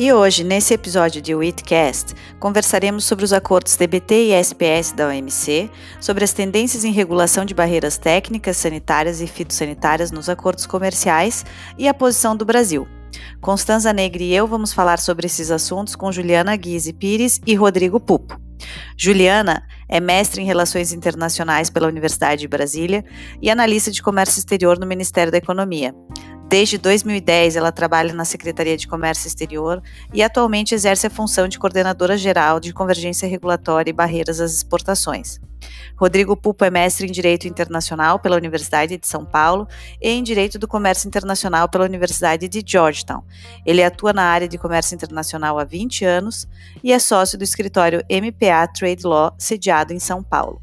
E hoje, nesse episódio de Witcast, conversaremos sobre os acordos TBT e SPS da OMC, sobre as tendências em regulação de barreiras técnicas, sanitárias e fitossanitárias nos acordos comerciais e a posição do Brasil. Constanza Negri e eu vamos falar sobre esses assuntos com Juliana Guise Pires e Rodrigo Pupo. Juliana é mestre em Relações Internacionais pela Universidade de Brasília e analista de comércio exterior no Ministério da Economia. Desde 2010, ela trabalha na Secretaria de Comércio Exterior e atualmente exerce a função de coordenadora geral de convergência regulatória e barreiras às exportações. Rodrigo Pupo é mestre em Direito Internacional pela Universidade de São Paulo e em Direito do Comércio Internacional pela Universidade de Georgetown. Ele atua na área de comércio internacional há 20 anos e é sócio do escritório MPA Trade Law, sediado em São Paulo.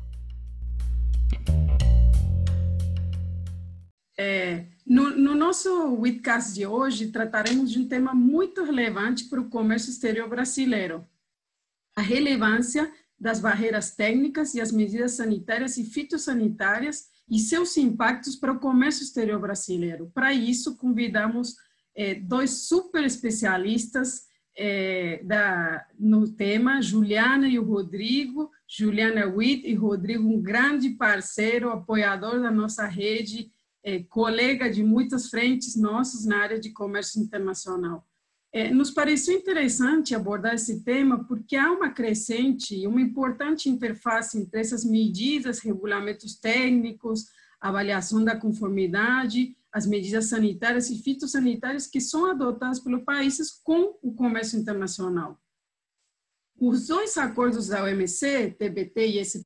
É no, no nosso Witcast de hoje, trataremos de um tema muito relevante para o comércio exterior brasileiro: a relevância das barreiras técnicas e as medidas sanitárias e fitossanitárias e seus impactos para o comércio exterior brasileiro. Para isso, convidamos é, dois super especialistas é, da, no tema, Juliana e o Rodrigo. Juliana Witt e Rodrigo, um grande parceiro, apoiador da nossa rede é, colega de muitas frentes nossos na área de comércio internacional. É, nos pareceu interessante abordar esse tema porque há uma crescente e uma importante interface entre essas medidas, regulamentos técnicos, avaliação da conformidade, as medidas sanitárias e fitossanitárias que são adotadas pelos países com o comércio internacional. Os dois acordos da OMC, TBT e SP,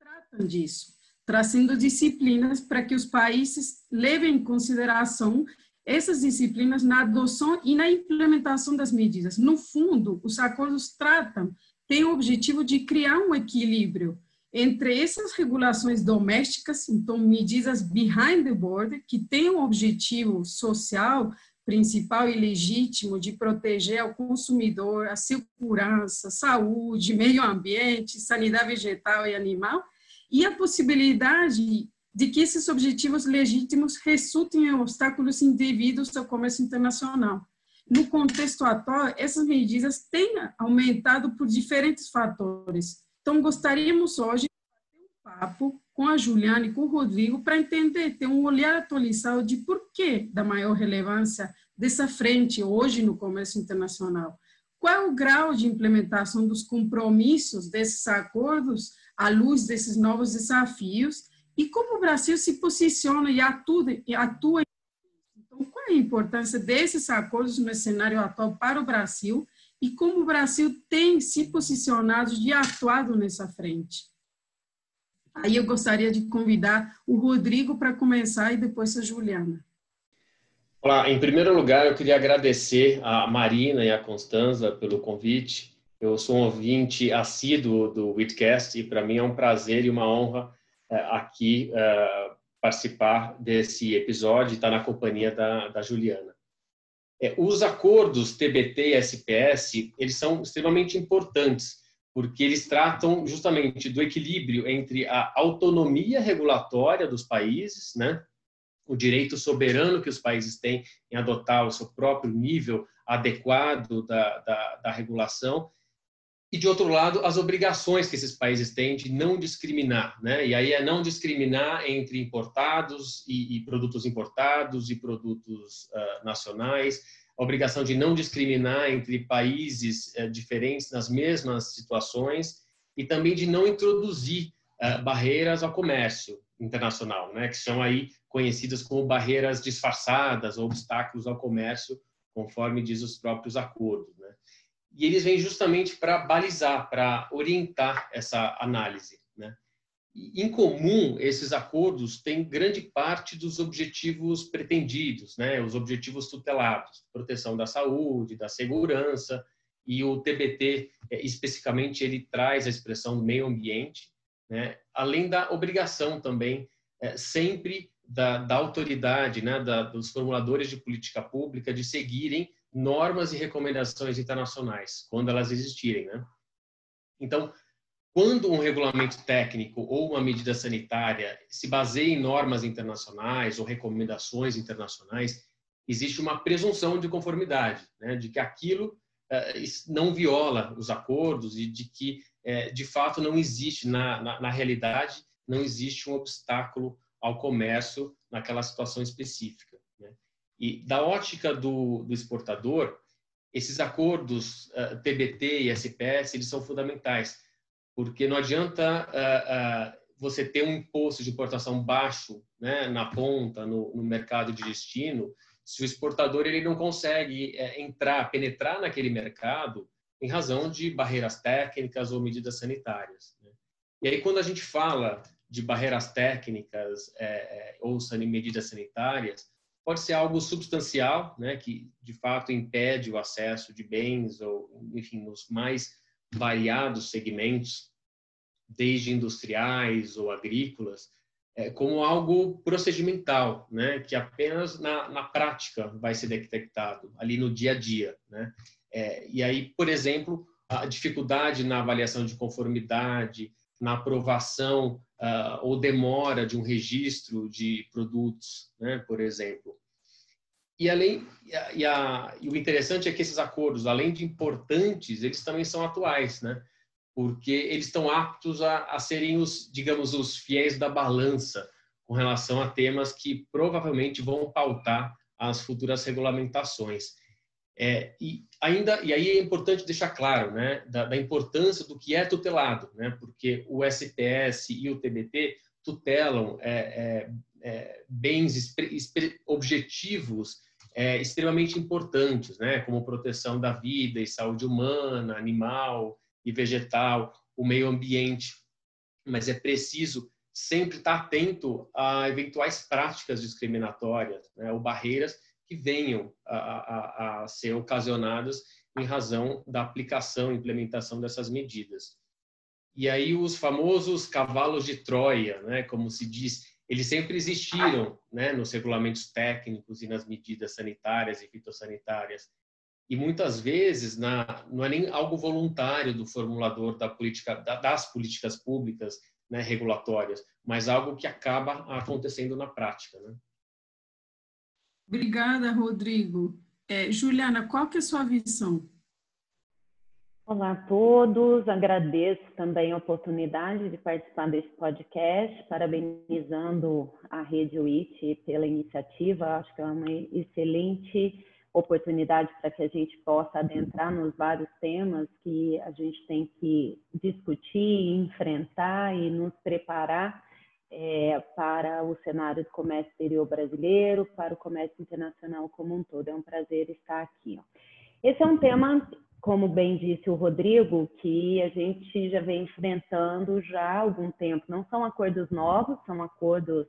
tratam disso trazendo disciplinas para que os países levem em consideração essas disciplinas na adoção e na implementação das medidas. No fundo, os acordos tratam, têm o objetivo de criar um equilíbrio entre essas regulações domésticas, então medidas behind the border, que têm um objetivo social principal e legítimo de proteger o consumidor, a segurança, saúde, meio ambiente, sanidade vegetal e animal, e a possibilidade de que esses objetivos legítimos resultem em obstáculos indevidos ao comércio internacional. No contexto atual, essas medidas têm aumentado por diferentes fatores. Então, gostaríamos hoje de um papo com a Juliana e com o Rodrigo para entender, ter um olhar atualizado de porquê da maior relevância dessa frente hoje no comércio internacional. Qual é o grau de implementação dos compromissos desses acordos à luz desses novos desafios e como o Brasil se posiciona e atua, e atua. Então, qual é a importância desses acordos no cenário atual para o Brasil e como o Brasil tem se posicionado e atuado nessa frente? Aí eu gostaria de convidar o Rodrigo para começar e depois a Juliana. Olá, em primeiro lugar, eu queria agradecer a Marina e a Constanza pelo convite eu sou um ouvinte assíduo do Witcast e para mim é um prazer e uma honra uh, aqui uh, participar desse episódio e estar na companhia da, da Juliana. É, os acordos TBT e SPS, eles são extremamente importantes, porque eles tratam justamente do equilíbrio entre a autonomia regulatória dos países, né, o direito soberano que os países têm em adotar o seu próprio nível adequado da, da, da regulação e de outro lado as obrigações que esses países têm de não discriminar, né? E aí é não discriminar entre importados e, e produtos importados e produtos uh, nacionais, a obrigação de não discriminar entre países uh, diferentes nas mesmas situações e também de não introduzir uh, barreiras ao comércio internacional, né? Que são aí conhecidas como barreiras disfarçadas ou obstáculos ao comércio, conforme diz os próprios acordos? E eles vêm justamente para balizar, para orientar essa análise. em comum, esses acordos têm grande parte dos objetivos pretendidos, né? os objetivos tutelados, proteção da saúde, da segurança, e o TBT, é, especificamente, ele traz a expressão do meio ambiente, né? além da obrigação também, é, sempre da, da autoridade, né? da, dos formuladores de política pública, de seguirem normas e recomendações internacionais, quando elas existirem. Né? Então, quando um regulamento técnico ou uma medida sanitária se baseia em normas internacionais ou recomendações internacionais, existe uma presunção de conformidade, né, de que aquilo uh, não viola os acordos e de que, uh, de fato, não existe, na, na, na, realidade, não existe um obstáculo ao comércio naquela situação específica. E da ótica do, do exportador, esses acordos uh, eh, TBT e SPS eles são fundamentais porque não adianta uh, uh, você ter um imposto de importação baixo né, na ponta, no, no, mercado de destino, se o exportador ele não consegue entrar, penetrar naquele mercado em razão de barreiras técnicas ou medidas sanitárias. Né? E aí, quando a gente fala de barreiras técnicas é, ou medidas sanitárias, pode ser algo substancial, né, que de fato impede o acesso de bens ou, enfim, nos mais variados segmentos, desde industriais ou agrícolas, é, como algo procedimental, né, que apenas na, na prática vai ser detectado, ali no dia a dia. Né? É, e aí, por exemplo, a dificuldade na avaliação de conformidade, na aprovação uh, ou demora de um registro de produtos, né, por exemplo. E além e, a, e, o interessante é que esses acordos, além de importantes, eles também são atuais, né? Porque eles estão aptos a, a serem os, digamos, os fiéis da balança com relação a temas que provavelmente vão pautar as futuras regulamentações. É, e ainda e aí é importante deixar claro, né, da, da importância do que é tutelado, né? Porque o SPS e o TBT tutelam é, é, é bens objetivos é, extremamente importantes, né, como proteção da vida e saúde humana, animal e vegetal, o meio ambiente. Mas é preciso sempre estar atento a eventuais práticas discriminatórias né, ou barreiras que venham a, a, a ser ocasionadas em razão da aplicação implementação dessas medidas. E aí os famosos cavalos de Troia, né, como se diz, eles sempre existiram né, nos regulamentos técnicos e nas medidas sanitárias e fitossanitárias. E muitas vezes na, não é nem algo voluntário do formulador da política, das políticas públicas né, regulatórias, mas algo que acaba acontecendo na prática. Né? Obrigada, Rodrigo. É, Juliana, qual que é a sua visão? Olá a todos, agradeço também a oportunidade de participar desse podcast, parabenizando a Rede WIT pela iniciativa, acho que é uma excelente oportunidade para que a gente possa adentrar nos vários temas que a gente tem que discutir, enfrentar e nos preparar é, para o cenário do comércio exterior brasileiro, para o comércio internacional como um todo. É um prazer estar aqui. Esse é um tema como bem disse o Rodrigo, que a gente já vem enfrentando já há algum tempo. Não são acordos novos, são acordos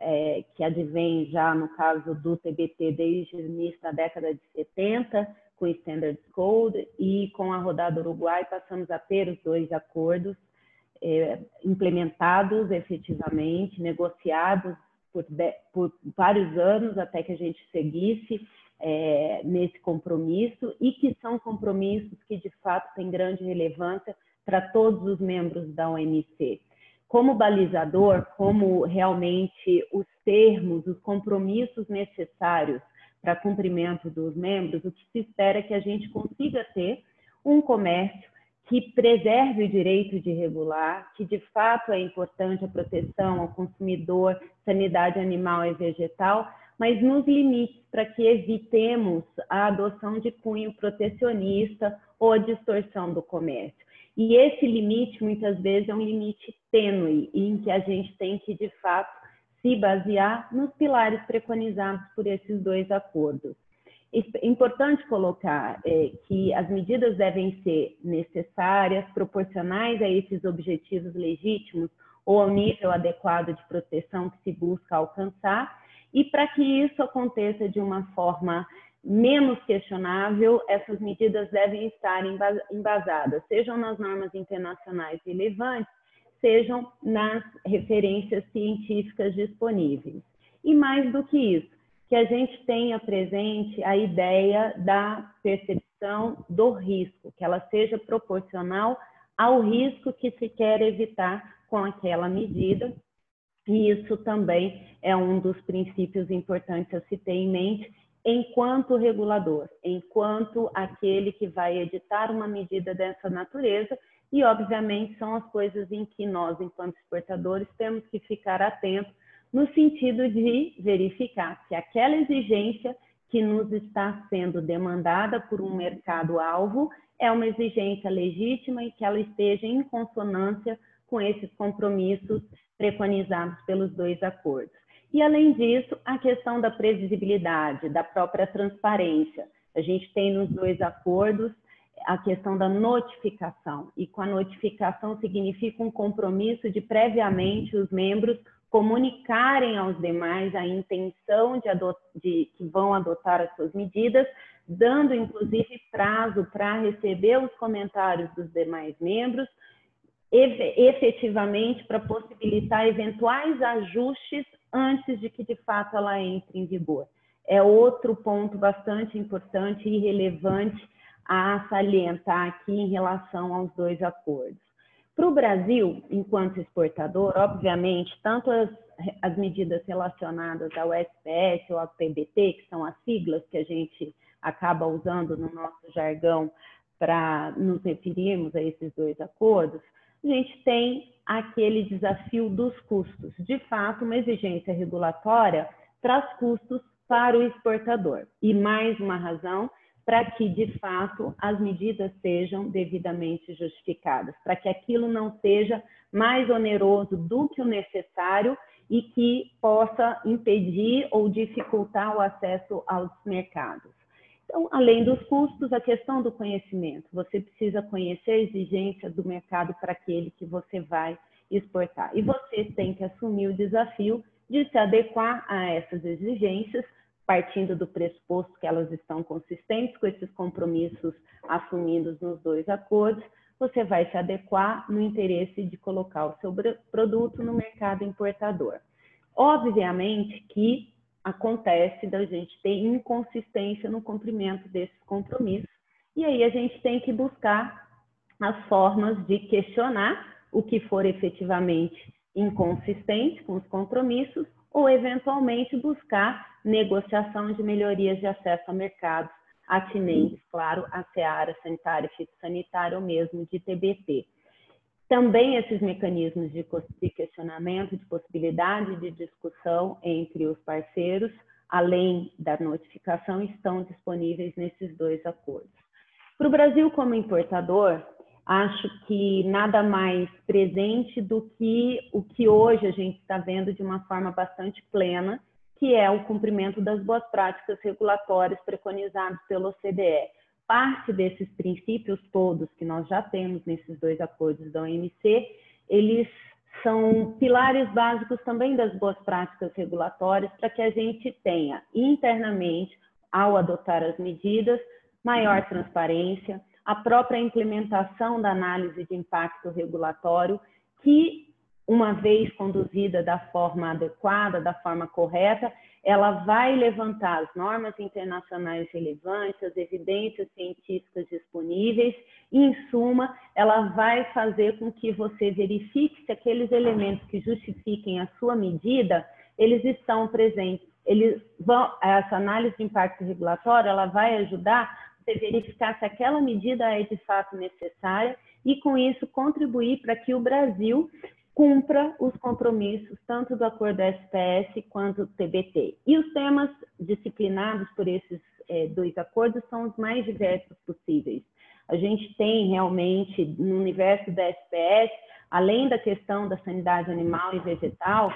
é, que advêm já, no caso do TBT, desde o início da década de 70, com o Standards Code, e com a rodada Uruguai passamos a ter os dois acordos é, implementados efetivamente, negociados por, por vários anos até que a gente seguisse é, nesse compromisso e que são compromissos que, de fato, têm grande relevância para todos os membros da OMC. Como balizador, como realmente os termos, os compromissos necessários para cumprimento dos membros, o que se espera é que a gente consiga ter um comércio que preserve o direito de regular, que de fato é importante a proteção ao consumidor, sanidade animal e vegetal, mas nos limites para que evitemos a adoção de cunho protecionista ou a distorção do comércio. E esse limite, muitas vezes, é um limite tênue, em que a gente tem que, de fato, se basear nos pilares preconizados por esses dois acordos. É importante colocar é, que as medidas devem ser necessárias, proporcionais a esses objetivos legítimos, ou ao nível adequado de proteção que se busca alcançar. E para que isso aconteça de uma forma menos questionável, essas medidas devem estar embasadas, sejam nas normas internacionais relevantes, sejam nas referências científicas disponíveis. E mais do que isso, que a gente tenha presente a ideia da percepção do risco, que ela seja proporcional ao risco que se quer evitar com aquela medida. E isso também é um dos princípios importantes a se ter em mente enquanto regulador, enquanto aquele que vai editar uma medida dessa natureza, e obviamente são as coisas em que nós, enquanto exportadores, temos que ficar atentos no sentido de verificar se aquela exigência que nos está sendo demandada por um mercado-alvo é uma exigência legítima e que ela esteja em consonância com esses compromissos preconizados pelos dois acordos. E, além disso, a questão da previsibilidade, da própria transparência. A gente tem nos dois acordos a questão da notificação, e com a notificação significa um compromisso de previamente os membros comunicarem aos demais a intenção de, de que vão adotar as suas medidas, dando inclusive prazo para receber os comentários dos demais membros, efetivamente para possibilitar eventuais ajustes antes de que de fato ela entre em vigor. É outro ponto bastante importante e relevante a salientar aqui em relação aos dois acordos. Para o Brasil, enquanto exportador, obviamente, tanto as, as medidas relacionadas ao SPS ou ao PBT, que são as siglas que a gente acaba usando no nosso jargão para nos referirmos a esses dois acordos, a gente tem aquele desafio dos custos. De fato, uma exigência regulatória traz custos para o exportador. E mais uma razão para que, de fato, as medidas sejam devidamente justificadas, para que aquilo não seja mais oneroso do que o necessário e que possa impedir ou dificultar o acesso aos mercados. Então, além dos custos, a questão do conhecimento. Você precisa conhecer a exigência do mercado para aquele que você vai exportar. E você tem que assumir o desafio de se adequar a essas exigências partindo do pressuposto que elas estão consistentes com esses compromissos assumidos nos dois acordos, você vai se adequar no interesse de colocar o seu produto no mercado importador. Obviamente que acontece da gente ter inconsistência no cumprimento desses compromissos, e aí a gente tem que buscar as formas de questionar o que for efetivamente inconsistente com os compromissos ou eventualmente buscar negociação de melhorias de acesso a mercados atinentes, claro, à seara sanitária e fitossanitária ou mesmo de TBT. Também esses mecanismos de questionamento, de possibilidade de discussão entre os parceiros, além da notificação, estão disponíveis nesses dois acordos. Para o Brasil, como importador, acho que nada mais presente do que o que hoje a gente está vendo de uma forma bastante plena, que é o cumprimento das boas práticas regulatórias preconizadas pelo OCDE. Parte desses princípios todos que nós já temos nesses dois acordos da OMC, eles são pilares básicos também das boas práticas regulatórias para que a gente tenha internamente, ao adotar as medidas, maior transparência, a própria implementação da análise de impacto regulatório, que, uma vez conduzida da forma adequada, da forma correta, ela vai levantar as normas internacionais relevantes, as evidências científicas disponíveis, e, em suma, ela vai fazer com que você verifique se aqueles elementos que justifiquem a sua medida, eles estão presentes. Eles vão, essa análise de impacto regulatório, ela vai ajudar você verificar se aquela medida é de fato necessária e, com isso, contribuir para que o Brasil cumpra os compromissos tanto do acordo SPS quanto do TBT. E os temas disciplinados por esses é, dois acordos são os mais diversos possíveis. A gente tem realmente no universo da SPS, além da questão da sanidade animal e vegetal,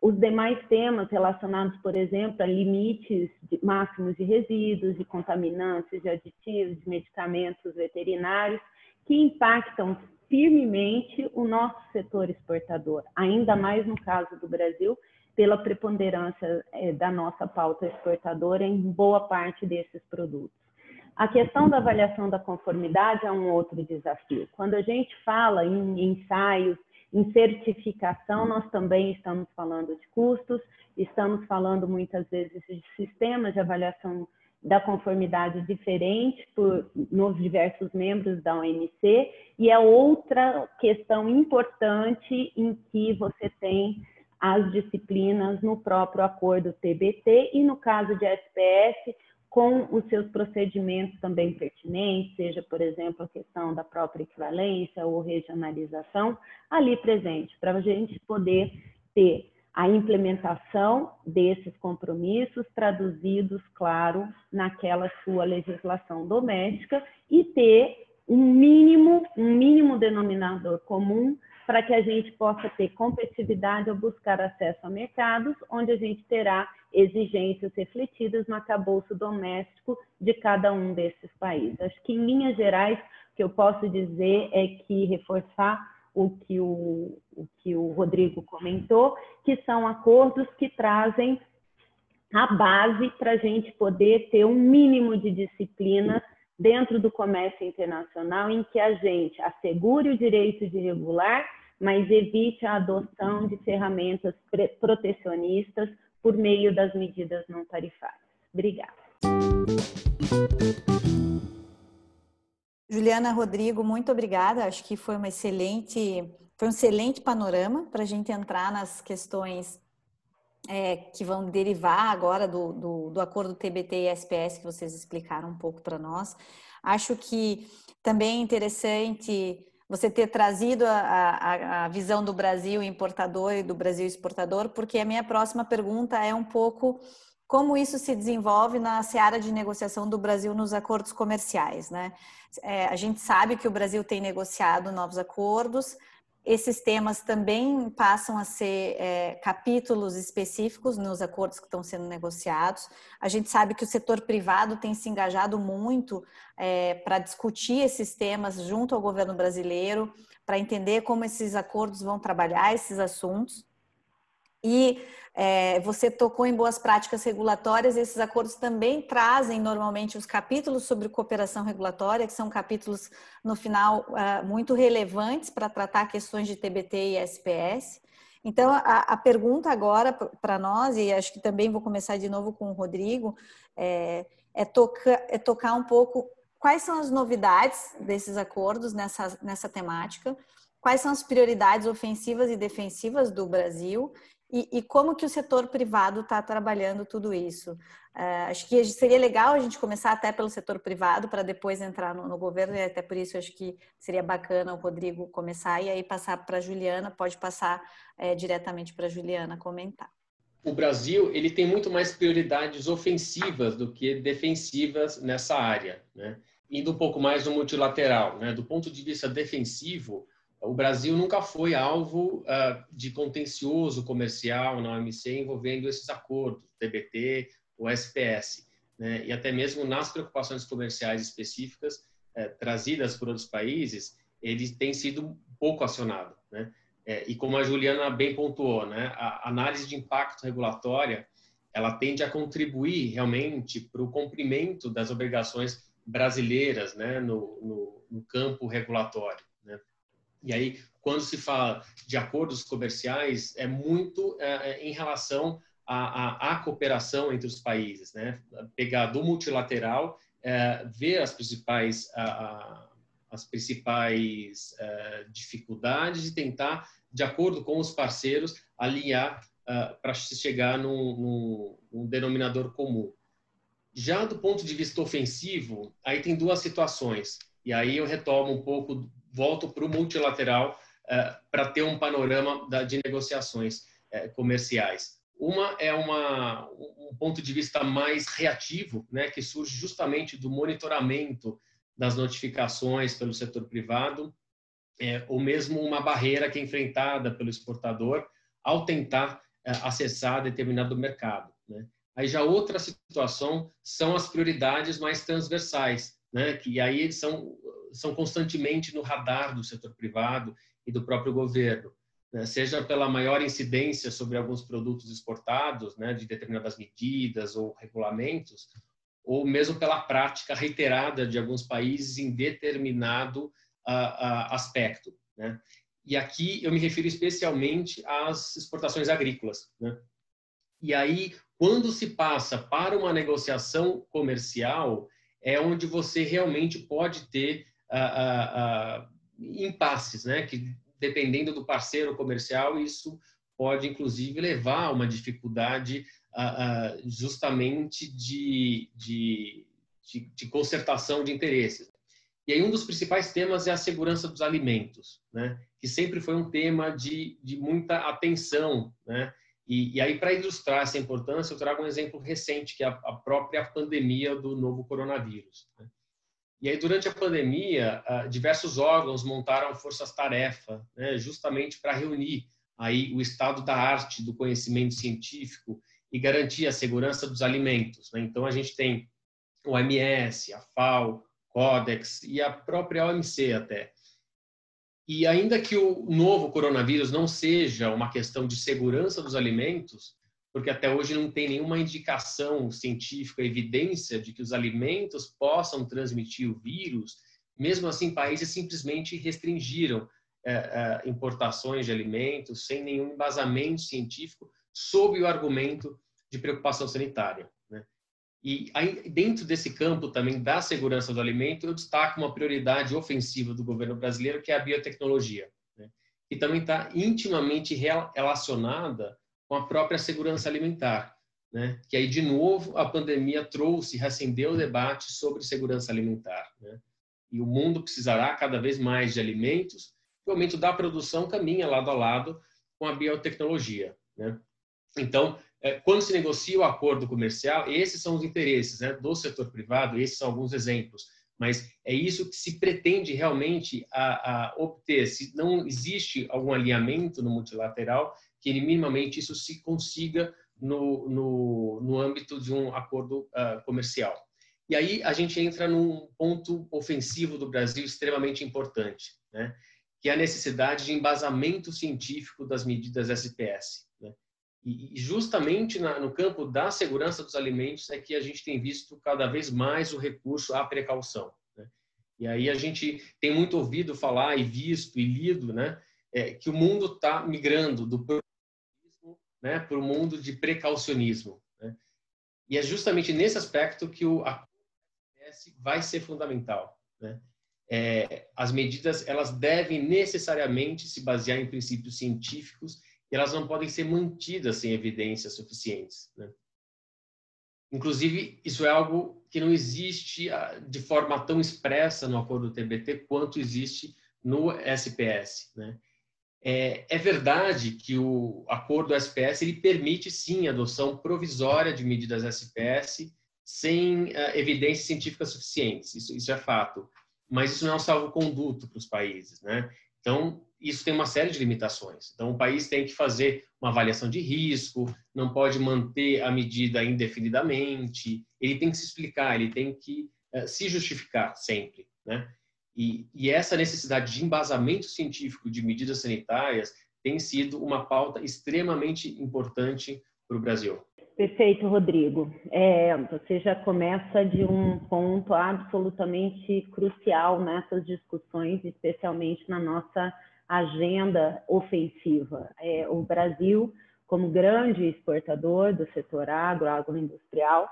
os demais temas relacionados, por exemplo, a limites de, máximos de resíduos, de contaminantes, de aditivos, de medicamentos veterinários, que impactam firmemente o nosso setor exportador, ainda mais no caso do Brasil, pela preponderância é, da nossa pauta exportadora em boa parte desses produtos. A questão da avaliação da conformidade é um outro desafio. Quando a gente fala em ensaios, em certificação, nós também estamos falando de custos, estamos falando muitas vezes de sistemas de avaliação da conformidade diferentes por, nos diversos membros da OMC, e é outra questão importante em que você tem as disciplinas no próprio acordo TBT e no caso de SPS, com os seus procedimentos também pertinentes, seja, por exemplo, a questão da própria equivalência ou regionalização, ali presente, para a gente poder ter a implementação desses compromissos traduzidos, claro, naquela sua legislação doméstica e ter um mínimo, um mínimo denominador comum para que a gente possa ter competitividade ao buscar acesso a mercados, onde a gente terá exigências refletidas no acabouço doméstico de cada um desses países. Acho que, em linhas gerais, o que eu posso dizer é que reforçar o que o, o que o Rodrigo comentou, que são acordos que trazem a base para a gente poder ter um mínimo de disciplina dentro do comércio internacional em que a gente assegure o direito de regular, mas evite a adoção de ferramentas protecionistas por meio das medidas não tarifárias. Obrigada. Juliana Rodrigo, muito obrigada. Acho que foi uma excelente, foi um excelente panorama para a gente entrar nas questões é, que vão derivar agora do, do, do, acordo TBT e SPS que vocês explicaram um pouco para nós. Acho que também é interessante você ter trazido a, a, a, visão do Brasil importador e do Brasil exportador, porque a minha próxima pergunta é um pouco como isso se desenvolve na seara de negociação do Brasil nos acordos comerciais, né? É, a gente sabe que o Brasil tem negociado novos acordos, esses temas também passam a ser é, capítulos específicos nos acordos que estão sendo negociados. A gente sabe que o setor privado tem se engajado muito é, para discutir esses temas junto ao governo brasileiro, para entender como esses acordos vão trabalhar esses assuntos. E é, você tocou em boas práticas regulatórias, esses acordos também trazem normalmente os capítulos sobre cooperação regulatória, que são capítulos, no final, uh, muito relevantes para tratar questões de TBT e SPS. Então, a, a pergunta agora para nós, e acho que também vou começar de novo com o Rodrigo, é, é, toca, é tocar um pouco quais são as novidades desses acordos nessa, nessa temática, quais são as prioridades ofensivas e defensivas do Brasil e, e, como que o setor privado está trabalhando tudo isso? Uh, acho que seria legal a gente começar até pelo setor privado para depois entrar no, no, governo e até por isso acho que seria bacana o Rodrigo começar e aí passar para a Juliana, pode passar é, diretamente para a Juliana comentar. O Brasil ele tem muito mais prioridades ofensivas do que defensivas nessa área, né? indo um pouco mais no multilateral. Né? Do ponto de vista defensivo, o Brasil nunca foi alvo uh, de contencioso comercial na OMC envolvendo esses acordos, TBT, o SPS, né? e até mesmo nas preocupações comerciais específicas uh, trazidas por outros países, ele tem sido pouco acionado. Né? É, e como a Juliana bem pontuou, né? a análise de impacto regulatória ela tende a contribuir realmente para o cumprimento das obrigações brasileiras né? no, no, no campo regulatório. E aí, quando se fala de acordos comerciais, é muito é, é, em relação à, à, à, cooperação entre os países, né? Pegar do multilateral, é, ver as principais, a, as principais é, dificuldades e tentar, de acordo com os parceiros, alinhar é, para se chegar num, num, num denominador comum. Já do ponto de vista ofensivo, aí tem duas situações. E aí eu retomo um pouco volto para o multilateral uh, para ter um panorama da, de negociações uh, comerciais. Uma é uma, um ponto de vista mais reativo, né, que surge justamente do monitoramento das notificações pelo setor privado, é, ou mesmo uma barreira que é enfrentada pelo exportador ao tentar é, acessar determinado mercado. Né? Aí já outra situação são as prioridades mais transversais, né? que aí são são constantemente no radar do setor privado e do próprio governo, né? seja pela maior incidência sobre alguns produtos exportados, né, de determinadas medidas ou regulamentos, ou mesmo pela prática reiterada de alguns países em determinado uh, uh, aspecto. Né? E aqui eu me refiro especialmente às exportações agrícolas. Né? E aí, quando se passa para uma negociação comercial, é onde você realmente pode ter uh, uh, impasses, né? Que dependendo do parceiro comercial, isso pode inclusive levar a uma dificuldade uh, justamente de, de, de, de, concertação de interesses. E aí um dos principais temas é a segurança dos alimentos, né? Que sempre foi um tema de, de muita atenção, né? E, e aí, para ilustrar essa importância, eu trago um exemplo recente, que é a, a própria pandemia do novo coronavírus. Né? E aí, durante a pandemia, diversos órgãos montaram forças-tarefa, né, justamente para reunir aí o estado da arte do conhecimento científico e garantir a segurança dos alimentos. Né? Então, a gente tem o OMS, a FAO, Codex e a própria OMC até. E ainda que o novo coronavírus não seja uma questão de segurança dos alimentos, porque até hoje não tem nenhuma indicação científica, evidência de que os alimentos possam transmitir o vírus, mesmo assim, países simplesmente restringiram é, é, importações de alimentos sem nenhum embasamento científico, sob o argumento de preocupação sanitária. E aí, dentro desse campo também da segurança do alimento, eu destaco uma prioridade ofensiva do governo brasileiro, que é a biotecnologia, né? que também está intimamente relacionada com a própria segurança alimentar. Né? Que aí, de novo, a pandemia trouxe, reacendeu o debate sobre segurança alimentar. Né? E o mundo precisará cada vez mais de alimentos, o aumento da produção caminha lado a lado com a biotecnologia. Né? Então, é, quando se negocia o acordo comercial, esses são os interesses né, do setor privado, esses são alguns exemplos, mas é isso que se pretende realmente a, a obter. Se não existe algum alinhamento no multilateral, que minimamente isso se consiga no, no, no âmbito de um acordo uh, comercial. E aí a gente entra num ponto ofensivo do Brasil extremamente importante, né? que é a necessidade de embasamento científico das medidas SPS. E justamente no campo da segurança dos alimentos é que a gente tem visto cada vez mais o recurso à precaução. Né? E aí a gente tem muito ouvido falar e visto e lido né, é, que o mundo está migrando do né, para o mundo de precaucionismo. Né? E é justamente nesse aspecto que o a vai ser fundamental. Né? É, as medidas elas devem necessariamente se basear em princípios científicos e elas não podem ser mantidas sem evidências suficientes. Né? Inclusive, isso é algo que não existe ah, de forma tão expressa no acordo TBT quanto existe no SPS. Né? É, é, verdade que o acordo SPS ele permite sim a adoção provisória de medidas SPS sem uh, evidências científicas suficientes, isso, isso é fato. Mas isso não é um salvo-conduto para os países. Né? Então, isso tem uma série de limitações. Então, o país tem que fazer uma avaliação de risco, não pode manter a medida indefinidamente, ele tem que se explicar, ele tem que uh, se justificar sempre, né? E, e, essa necessidade de embasamento científico de medidas sanitárias tem sido uma pauta extremamente importante para o Brasil. Perfeito, Rodrigo. É, você já começa de um ponto absolutamente crucial nessas discussões, especialmente na nossa agenda ofensiva. É, o Brasil, como grande exportador do setor agro, agroindustrial,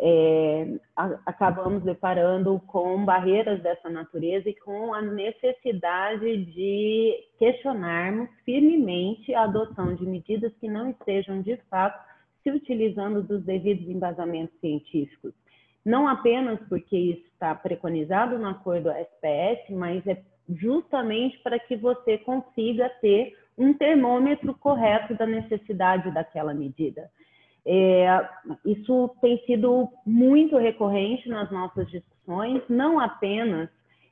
é, a, acabamos deparando com barreiras dessa natureza e com a necessidade de questionarmos firmemente a adoção de medidas que não estejam, de fato, se utilizando dos devidos embasamentos científicos. Não apenas porque isso está preconizado no acordo SPS, mas é justamente para que você consiga ter um termômetro correto da necessidade daquela medida. É, isso tem sido muito recorrente nas nossas discussões, não apenas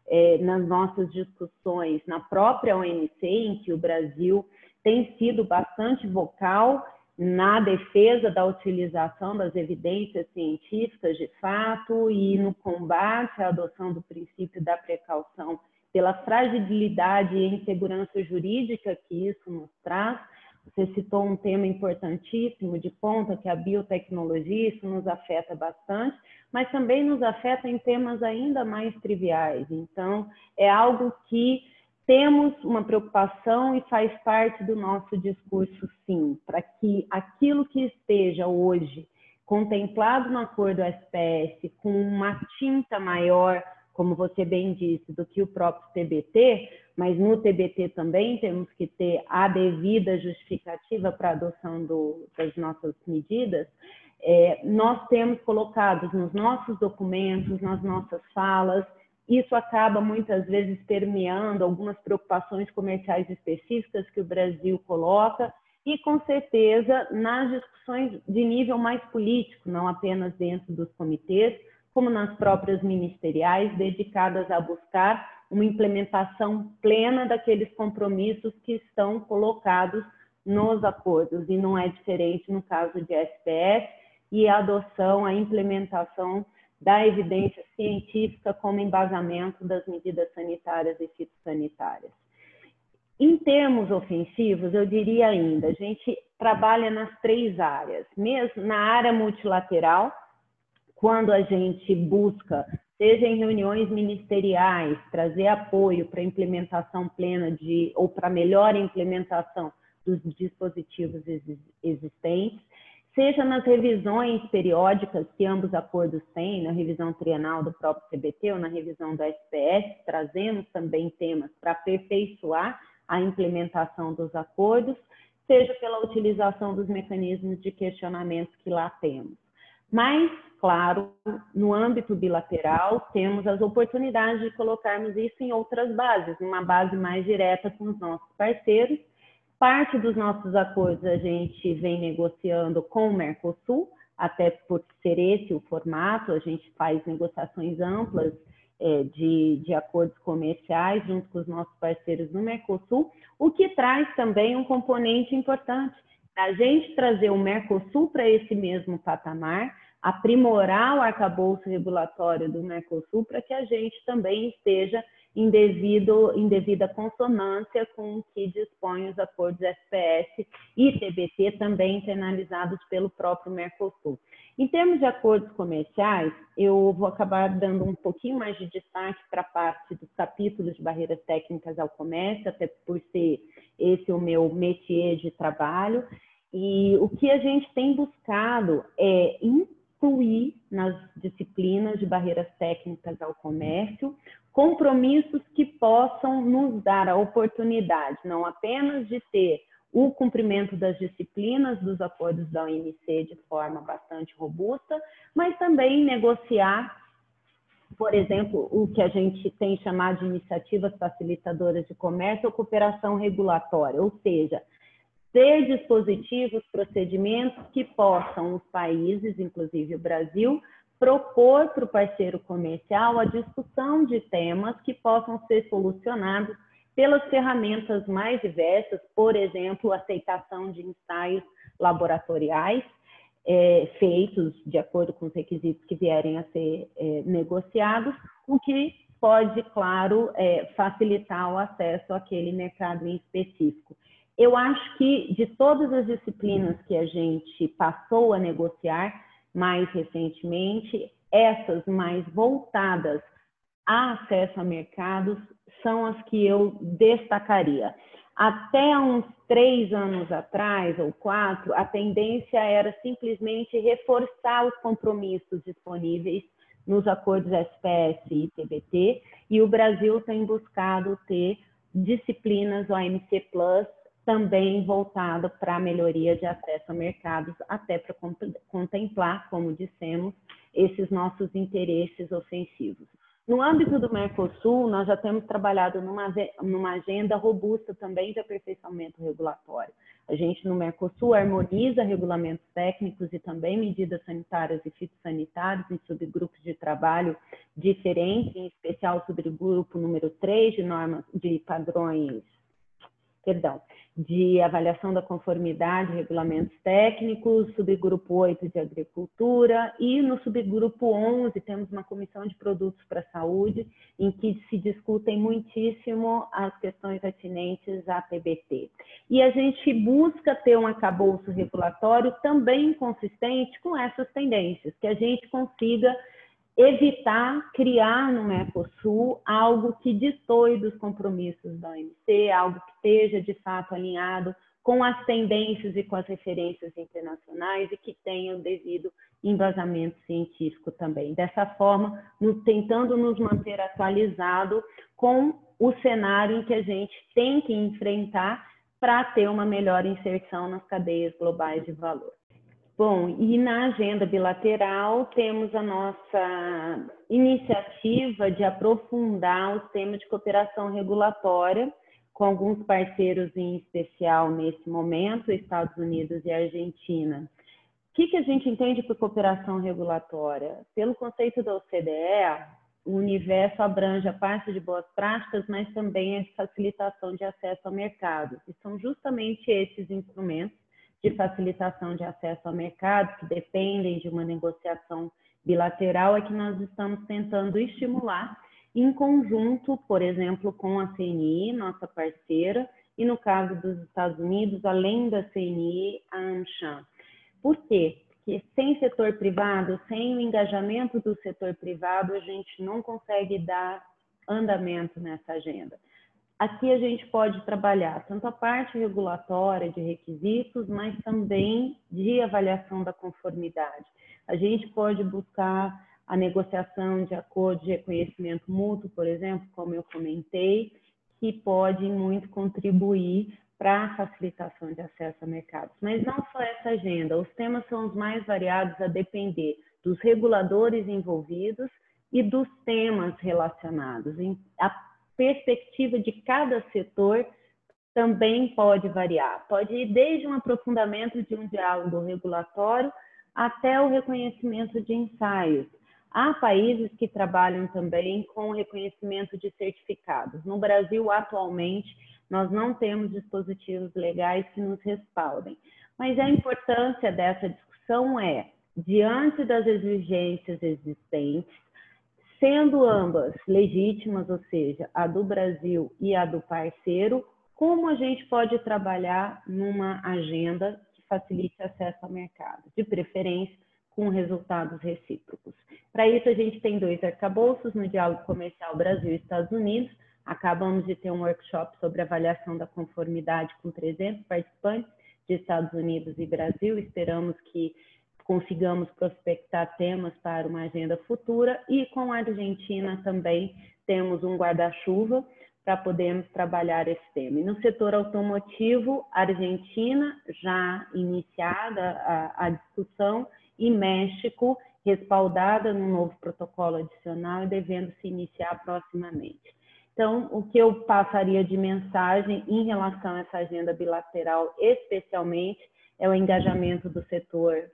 é, nas nossas discussões na própria OMC, em que o Brasil tem sido bastante vocal na defesa da utilização das evidências científicas de fato e no combate à adoção do princípio da precaução pela fragilidade e insegurança jurídica que isso nos traz. Você citou um tema importantíssimo de ponta, que é a biotecnologia, isso nos afeta bastante, mas também nos afeta em temas ainda mais triviais. Então, é algo que temos uma preocupação e faz parte do nosso discurso, sim, para que aquilo que esteja hoje contemplado no acordo SPS com uma tinta maior, como você bem disse, do que o próprio TBT, mas no TBT também temos que ter a devida justificativa para a adoção do, das nossas medidas, é, nós temos colocados nos nossos documentos, nas nossas falas, isso acaba muitas vezes permeando algumas preocupações comerciais específicas que o Brasil coloca e, com certeza, nas discussões de nível mais político, não apenas dentro dos comitês, como nas próprias ministeriais, dedicadas a buscar uma implementação plena daqueles compromissos que estão colocados nos acordos, e não é diferente no caso de SPS e a adoção, a implementação da evidência científica como embasamento das medidas sanitárias e fitossanitárias. Em termos ofensivos, eu diria ainda, a gente trabalha nas três áreas. Mesmo na área multilateral, quando a gente busca, seja em reuniões ministeriais, trazer apoio para a implementação plena de, ou para melhor implementação dos dispositivos existentes, seja nas revisões periódicas que ambos acordos têm, na revisão trienal do próprio CBT ou na revisão do SPS, trazemos também temas para aperfeiçoar a implementação dos acordos, seja pela utilização dos mecanismos de questionamento que lá temos. Mas, claro, no âmbito bilateral, temos as oportunidades de colocarmos isso em outras bases, uma base mais direta com os nossos parceiros, Parte dos nossos acordos a gente vem negociando com o Mercosul, até por ser esse o formato, a gente faz negociações amplas é, de, de acordos comerciais junto com os nossos parceiros no Mercosul, o que traz também um componente importante, a gente trazer o Mercosul para esse mesmo patamar, aprimorar o arcabouço regulatório do Mercosul para que a gente também esteja em, devido, em devida consonância com o que dispõem os acordos SPS e TBT, também internalizados pelo próprio Mercosul. Em termos de acordos comerciais, eu vou acabar dando um pouquinho mais de destaque para a parte dos capítulos de barreiras técnicas ao comércio, até por ser esse o meu métier de trabalho. E o que a gente tem buscado é incluir nas disciplinas de barreiras técnicas ao comércio compromissos que possam nos dar a oportunidade, não apenas de ter o cumprimento das disciplinas dos acordos da OMC de forma bastante robusta, mas também negociar, por exemplo, o que a gente tem chamado de iniciativas facilitadoras de comércio ou cooperação regulatória, ou seja, ter dispositivos, procedimentos que possam os países, inclusive o Brasil, propor para o parceiro comercial a discussão de temas que possam ser solucionados pelas ferramentas mais diversas, por exemplo, aceitação de ensaios laboratoriais é, feitos de acordo com os requisitos que vierem a ser é, negociados, o que pode, claro, é, facilitar o acesso àquele mercado em específico. Eu acho que de todas as disciplinas que a gente passou a negociar, mais recentemente, essas mais voltadas a acesso a mercados são as que eu destacaria. Até uns três anos atrás, ou quatro, a tendência era simplesmente reforçar os compromissos disponíveis nos acordos SPS e TBT, e o Brasil tem buscado ter disciplinas OMC Plus também voltado para a melhoria de acesso a mercados, até para contemplar, como dissemos, esses nossos interesses ofensivos. No âmbito do Mercosul, nós já temos trabalhado numa, numa agenda robusta também de aperfeiçoamento regulatório. A gente, no Mercosul, harmoniza regulamentos técnicos e também medidas sanitárias e fitossanitárias em subgrupos de trabalho diferentes, em especial o subgrupo número 3 de normas de padrões, perdão, de avaliação da conformidade, regulamentos técnicos, subgrupo 8 de agricultura e no subgrupo 11 temos uma comissão de produtos para a saúde em que se discutem muitíssimo as questões atinentes à PBT. E a gente busca ter um acabouço regulatório também consistente com essas tendências, que a gente consiga evitar criar no Mercosul algo que destoie dos compromissos da OMC, algo que esteja de fato alinhado com as tendências e com as referências internacionais e que tenha o devido embasamento científico também. Dessa forma, nos, tentando nos manter atualizado com o cenário em que a gente tem que enfrentar para ter uma melhor inserção nas cadeias globais de valor. Bom, e na agenda bilateral temos a nossa iniciativa de aprofundar os temas de cooperação regulatória com alguns parceiros em especial nesse momento, Estados Unidos e Argentina. O que, que a gente entende por cooperação regulatória? Pelo conceito da OCDE, o universo abrange a parte de boas práticas, mas também a facilitação de acesso ao mercado. E são justamente esses instrumentos de facilitação de acesso ao mercado, que dependem de uma negociação bilateral, é que nós estamos tentando estimular em conjunto, por exemplo, com a CNI, nossa parceira, e no caso dos Estados Unidos, além da CNI, a AmCham. Por quê? Porque sem setor privado, sem o engajamento do setor privado, a gente não consegue dar andamento nessa agenda. Aqui a gente pode trabalhar tanto a parte regulatória de requisitos, mas também de avaliação da conformidade. A gente pode buscar a negociação de acordo de reconhecimento mútuo, por exemplo, como eu comentei, que pode muito contribuir para a facilitação de acesso a mercados. Mas não só essa agenda, os temas são os mais variados a depender dos reguladores envolvidos e dos temas relacionados. A perspectiva de cada setor também pode variar. Pode ir desde um aprofundamento de um diálogo regulatório até o reconhecimento de ensaios. Há países que trabalham também com reconhecimento de certificados. No Brasil, atualmente, nós não temos dispositivos legais que nos respaldem. Mas a importância dessa discussão é, diante das exigências existentes, sendo ambas legítimas, ou seja, a do Brasil e a do parceiro, como a gente pode trabalhar numa agenda que facilite acesso ao mercado, de preferência com resultados recíprocos. Para isso, a gente tem dois arcabouços no diálogo comercial Brasil e Estados Unidos. Acabamos de ter um workshop sobre avaliação da conformidade com 300 participantes de Estados Unidos e Brasil. Esperamos que consigamos prospectar temas para uma agenda futura e com a Argentina também temos um guarda-chuva para podermos trabalhar esse tema. E no setor automotivo, Argentina já iniciada a, a discussão e México respaldada no novo protocolo adicional e devendo se iniciar proximamente. Então, o que eu passaria de mensagem em relação a essa agenda bilateral, especialmente, é o engajamento do setor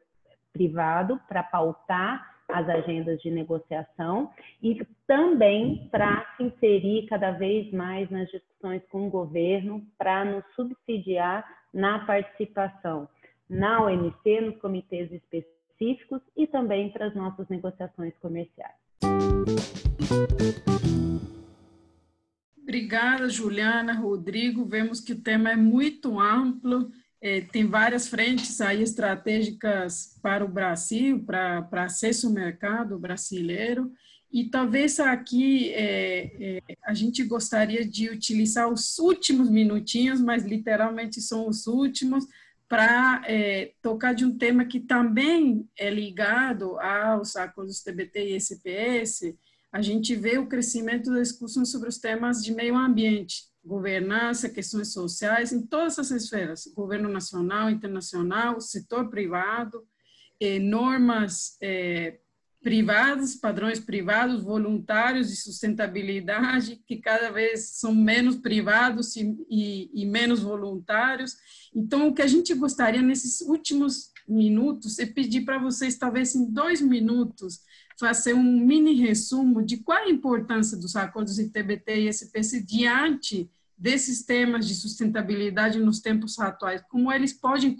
privado para pautar as agendas de negociação e também para se inserir cada vez mais nas discussões com o governo para nos subsidiar na participação na OMC, nos comitês específicos e também para as nossas negociações comerciais. Obrigada, Juliana, Rodrigo. Vemos que o tema é muito amplo tem várias frentes aí estratégicas para o Brasil, para, para acesso ao mercado brasileiro, e talvez aqui é, é, a gente gostaria de utilizar os últimos minutinhos, mas literalmente são os últimos, para é, tocar de um tema que também é ligado aos acordos TBT e SPS. A gente vê o crescimento da discussão sobre os temas de meio ambiente, governança, questões sociais, em todas as esferas, governo nacional, internacional, setor privado, eh, normas eh, privadas, padrões privados, voluntários de sustentabilidade, que cada vez são menos privados e, e, e menos voluntários. Então, o que a gente gostaria nesses últimos minutos é pedir para vocês, talvez em dois minutos, fazer um mini resumo de qual a importância dos acordos ITBT e SPC diante desses temas de sustentabilidade nos tempos atuais, como eles podem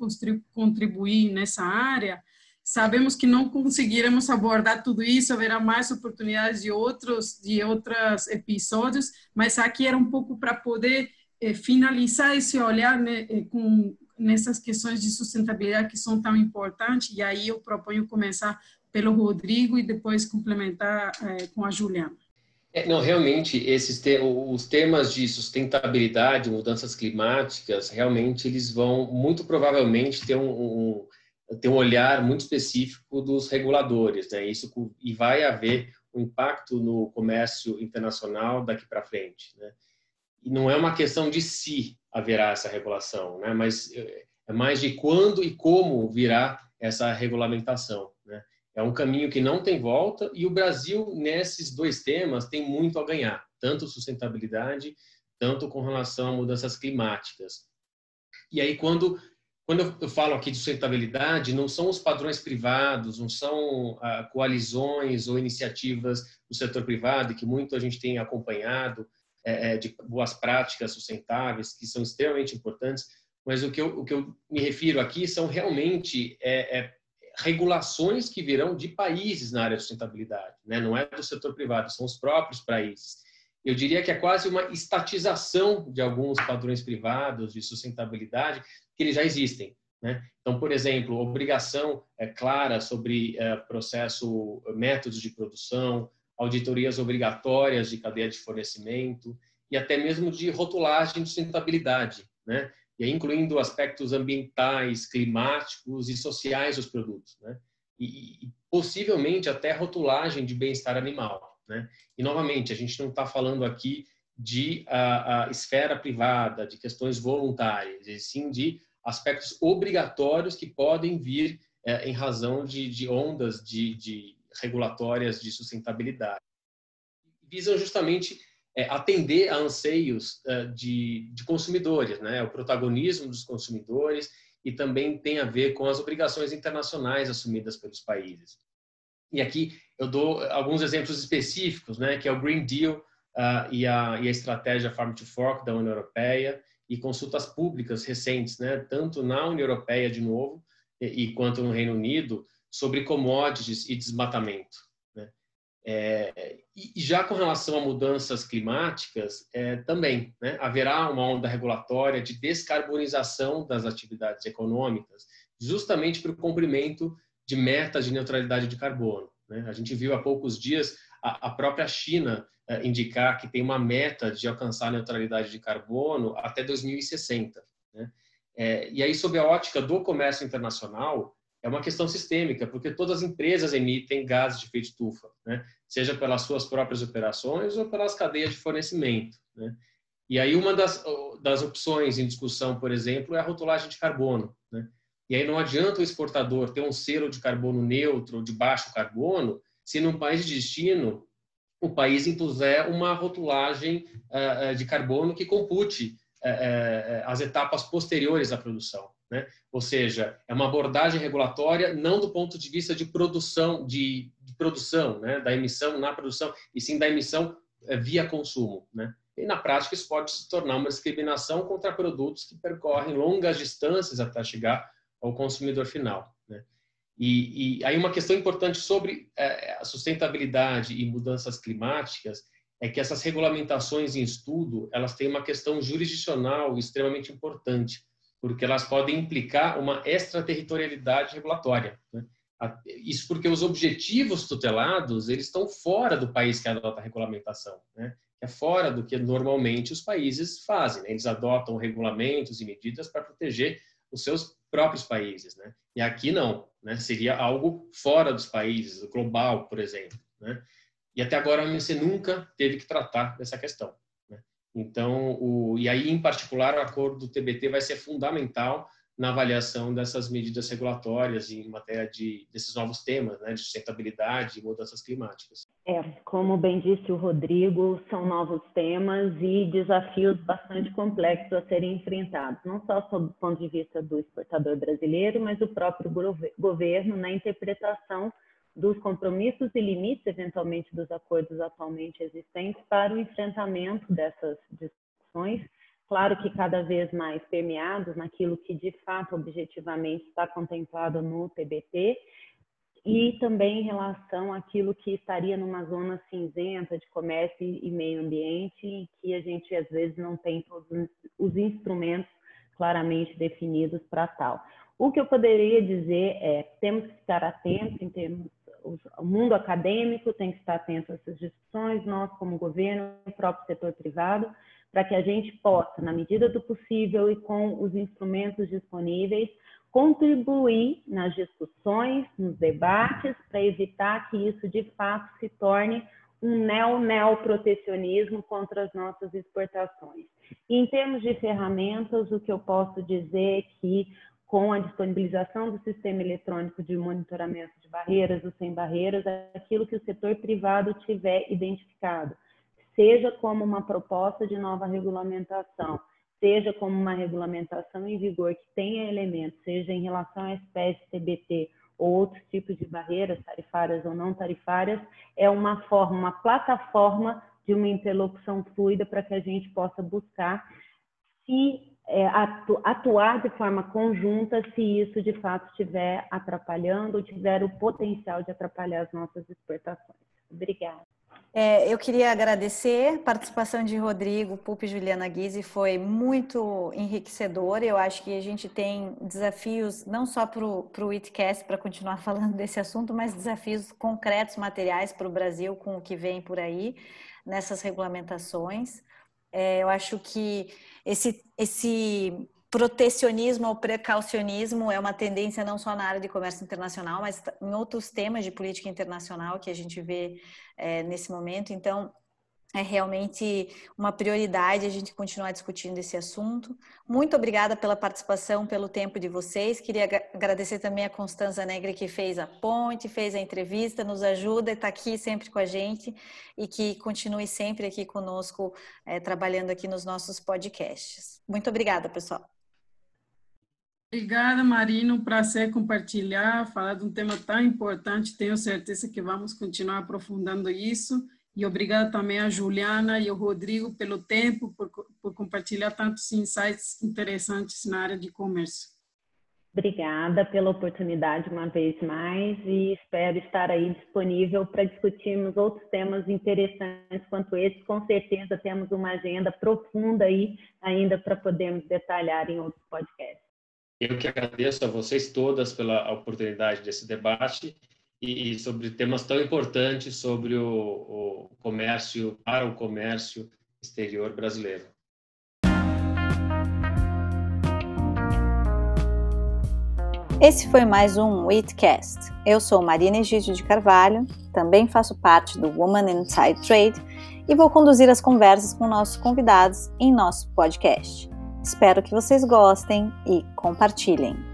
contribuir nessa área. Sabemos que não conseguiremos abordar tudo isso, haverá mais oportunidades de outros de outros episódios, mas aqui era um pouco para poder eh, finalizar esse olhar né, eh, com nessas questões de sustentabilidade que são tão importantes. E aí eu proponho começar pelo Rodrigo e depois complementar eh, com a Juliana. É, não, realmente, esses te os temas de sustentabilidade, mudanças climáticas, realmente eles vão, muito provavelmente, ter um, um, ter um olhar muito específico dos reguladores, né? Isso, e vai haver um impacto no comércio internacional daqui para frente, né? E não é uma questão de se haverá essa regulação, né? Mas é, é mais de quando e como virá essa regulamentação, né? É um caminho que não tem volta e o Brasil, nesses dois temas, tem muito a ganhar, tanto sustentabilidade, tanto com relação a mudanças climáticas. E aí, quando, quando eu falo aqui de sustentabilidade, não são os padrões privados, não são ah, coalizões ou iniciativas do setor privado, que muito a gente tem acompanhado, é, é de boas práticas sustentáveis, que são extremamente importantes, mas o que eu, o que eu me refiro aqui são realmente é, é regulações que virão de países na área de sustentabilidade, né? não é do setor privado, são os próprios países. Eu diria que é quase uma estatização de alguns padrões privados de sustentabilidade que eles já existem. Né? Então, por exemplo, obrigação é, clara sobre é, processo, métodos de produção, auditorias obrigatórias de cadeia de fornecimento e até mesmo de rotulagem de sustentabilidade. Né? E incluindo aspectos ambientais, climáticos e sociais dos produtos, né? E, e possivelmente até rotulagem de bem-estar animal, né? E novamente a gente não está falando aqui de a, a, esfera privada, de questões voluntárias, e sim de aspectos obrigatórios que podem vir é, em razão de, de ondas de, de regulatórias de sustentabilidade. Visam justamente é, atender a anseios é, de, de, consumidores, né? o protagonismo dos consumidores e também tem a ver com as obrigações internacionais assumidas pelos países. E aqui eu dou alguns exemplos específicos, né? que é o Green Deal uh, e, a, e a estratégia Farm to Fork da União Europeia e consultas públicas recentes, né? tanto na União Europeia de novo e, e quanto no Reino Unido, sobre commodities e desmatamento. É, e já com relação a mudanças climáticas, é, também né, haverá uma onda regulatória de descarbonização das atividades econômicas, justamente para o cumprimento de metas de neutralidade de carbono. Né? A gente viu há poucos dias a, a própria China é, indicar que tem uma meta de alcançar a neutralidade de carbono até 2060. Né? É, e aí, sob a ótica do comércio internacional, é uma questão sistêmica, porque todas as empresas emitem gases de efeito estufa, né? seja pelas suas próprias operações ou pelas cadeias de fornecimento. Né? E aí uma das, das opções em discussão, por exemplo, é a rotulagem de carbono. Né? E aí não adianta o exportador ter um selo de carbono neutro de baixo carbono se no país de destino o país impuser uma rotulagem uh, de carbono que compute uh, uh, as etapas posteriores à produção. Né? Ou seja, é uma abordagem regulatória não do ponto de vista de produção, de, de produção, né? da emissão na produção, e sim da emissão é, via consumo. Né? E na prática isso pode se tornar uma discriminação contra produtos que percorrem longas distâncias até chegar ao consumidor final. Né? E, e, aí uma questão importante sobre é, a sustentabilidade e mudanças climáticas é que essas regulamentações em estudo elas têm uma questão jurisdicional extremamente importante porque elas podem implicar uma extraterritorialidade regulatória. Né? Isso porque os objetivos tutelados eles estão fora do país que adota a regulamentação, né? é fora do que normalmente os países fazem. Né? Eles adotam regulamentos e medidas para proteger os seus próprios países, né? E aqui não, né? Seria algo fora dos países, global, por exemplo, né? E até agora a OMC nunca teve que tratar dessa questão. Então, o, e aí, em particular, o acordo do TBT vai ser fundamental na avaliação dessas medidas regulatórias em matéria de desses novos temas, né, de sustentabilidade e mudanças climáticas. É, como bem disse o Rodrigo, são novos temas e desafios bastante complexos a serem enfrentados, não só sob o ponto de vista do exportador brasileiro, mas do próprio governo na interpretação dos compromissos e limites, eventualmente, dos acordos atualmente existentes para o enfrentamento dessas discussões claro que cada vez mais permeados naquilo que de fato objetivamente está contemplado no TBT e também em relação àquilo que estaria numa zona cinzenta de comércio e meio ambiente, em que a gente às vezes não tem todos os instrumentos claramente definidos para tal. O que eu poderia dizer é, temos que ficar atentos em termos o mundo acadêmico tem que estar atento a essas discussões, nós como governo, o próprio setor privado, para que a gente possa, na medida do possível e com os instrumentos disponíveis, contribuir nas discussões, nos debates, para evitar que isso de fato se torne um neo-neoprotecionismo contra as nossas exportações. E, em termos de ferramentas, o que eu posso dizer é que, com a disponibilização do sistema eletrônico de monitoramento de barreiras, o sem barreiras, aquilo que o setor privado tiver identificado, seja como uma proposta de nova regulamentação, seja como uma regulamentação em vigor que tenha elementos, seja em relação à espécie TBT ou outros tipos de barreiras tarifárias ou não tarifárias, é uma forma, uma plataforma de uma interlocução fluida para que a gente possa buscar se é, atuar de forma conjunta se isso de fato estiver atrapalhando ou tiver o potencial de atrapalhar as nossas exportações. Obrigada. É, eu queria agradecer a participação de Rodrigo, Pup e Juliana Guise, foi muito enriquecedora. Eu acho que a gente tem desafios não só para o Witcast para continuar falando desse assunto, mas desafios concretos, materiais para o Brasil com o que vem por aí nessas regulamentações. É, eu acho que esse, esse protecionismo ou precaucionismo é uma tendência não só na área de comércio internacional, mas em outros temas de política internacional que a gente vê é, nesse momento. Então, é realmente uma prioridade a gente continuar discutindo esse assunto. Muito obrigada pela participação, pelo tempo de vocês. Queria agradecer também a Constanza Negre que fez a ponte, fez a entrevista, nos ajuda está aqui sempre com a gente e que continue sempre aqui conosco, é, trabalhando aqui nos nossos podcasts. Muito obrigada, pessoal. Obrigada, Marina. Um prazer compartilhar, falar de um tema tão importante. Tenho certeza que vamos continuar aprofundando isso. E obrigada também a Juliana e ao Rodrigo pelo tempo, por, por compartilhar tantos insights interessantes na área de comércio. Obrigada pela oportunidade uma vez mais e espero estar aí disponível para discutirmos outros temas interessantes quanto esse. Com certeza temos uma agenda profunda aí ainda para podermos detalhar em outros podcasts. Eu que agradeço a vocês todas pela oportunidade desse debate e, sobre temas tão importantes sobre o, o comércio, para o comércio exterior brasileiro. Esse foi mais um Witcast. Eu sou Marina Egídio de Carvalho, também faço parte do Woman Inside Trade e vou conduzir as conversas com nossos convidados em nosso podcast. Espero que vocês gostem e compartilhem.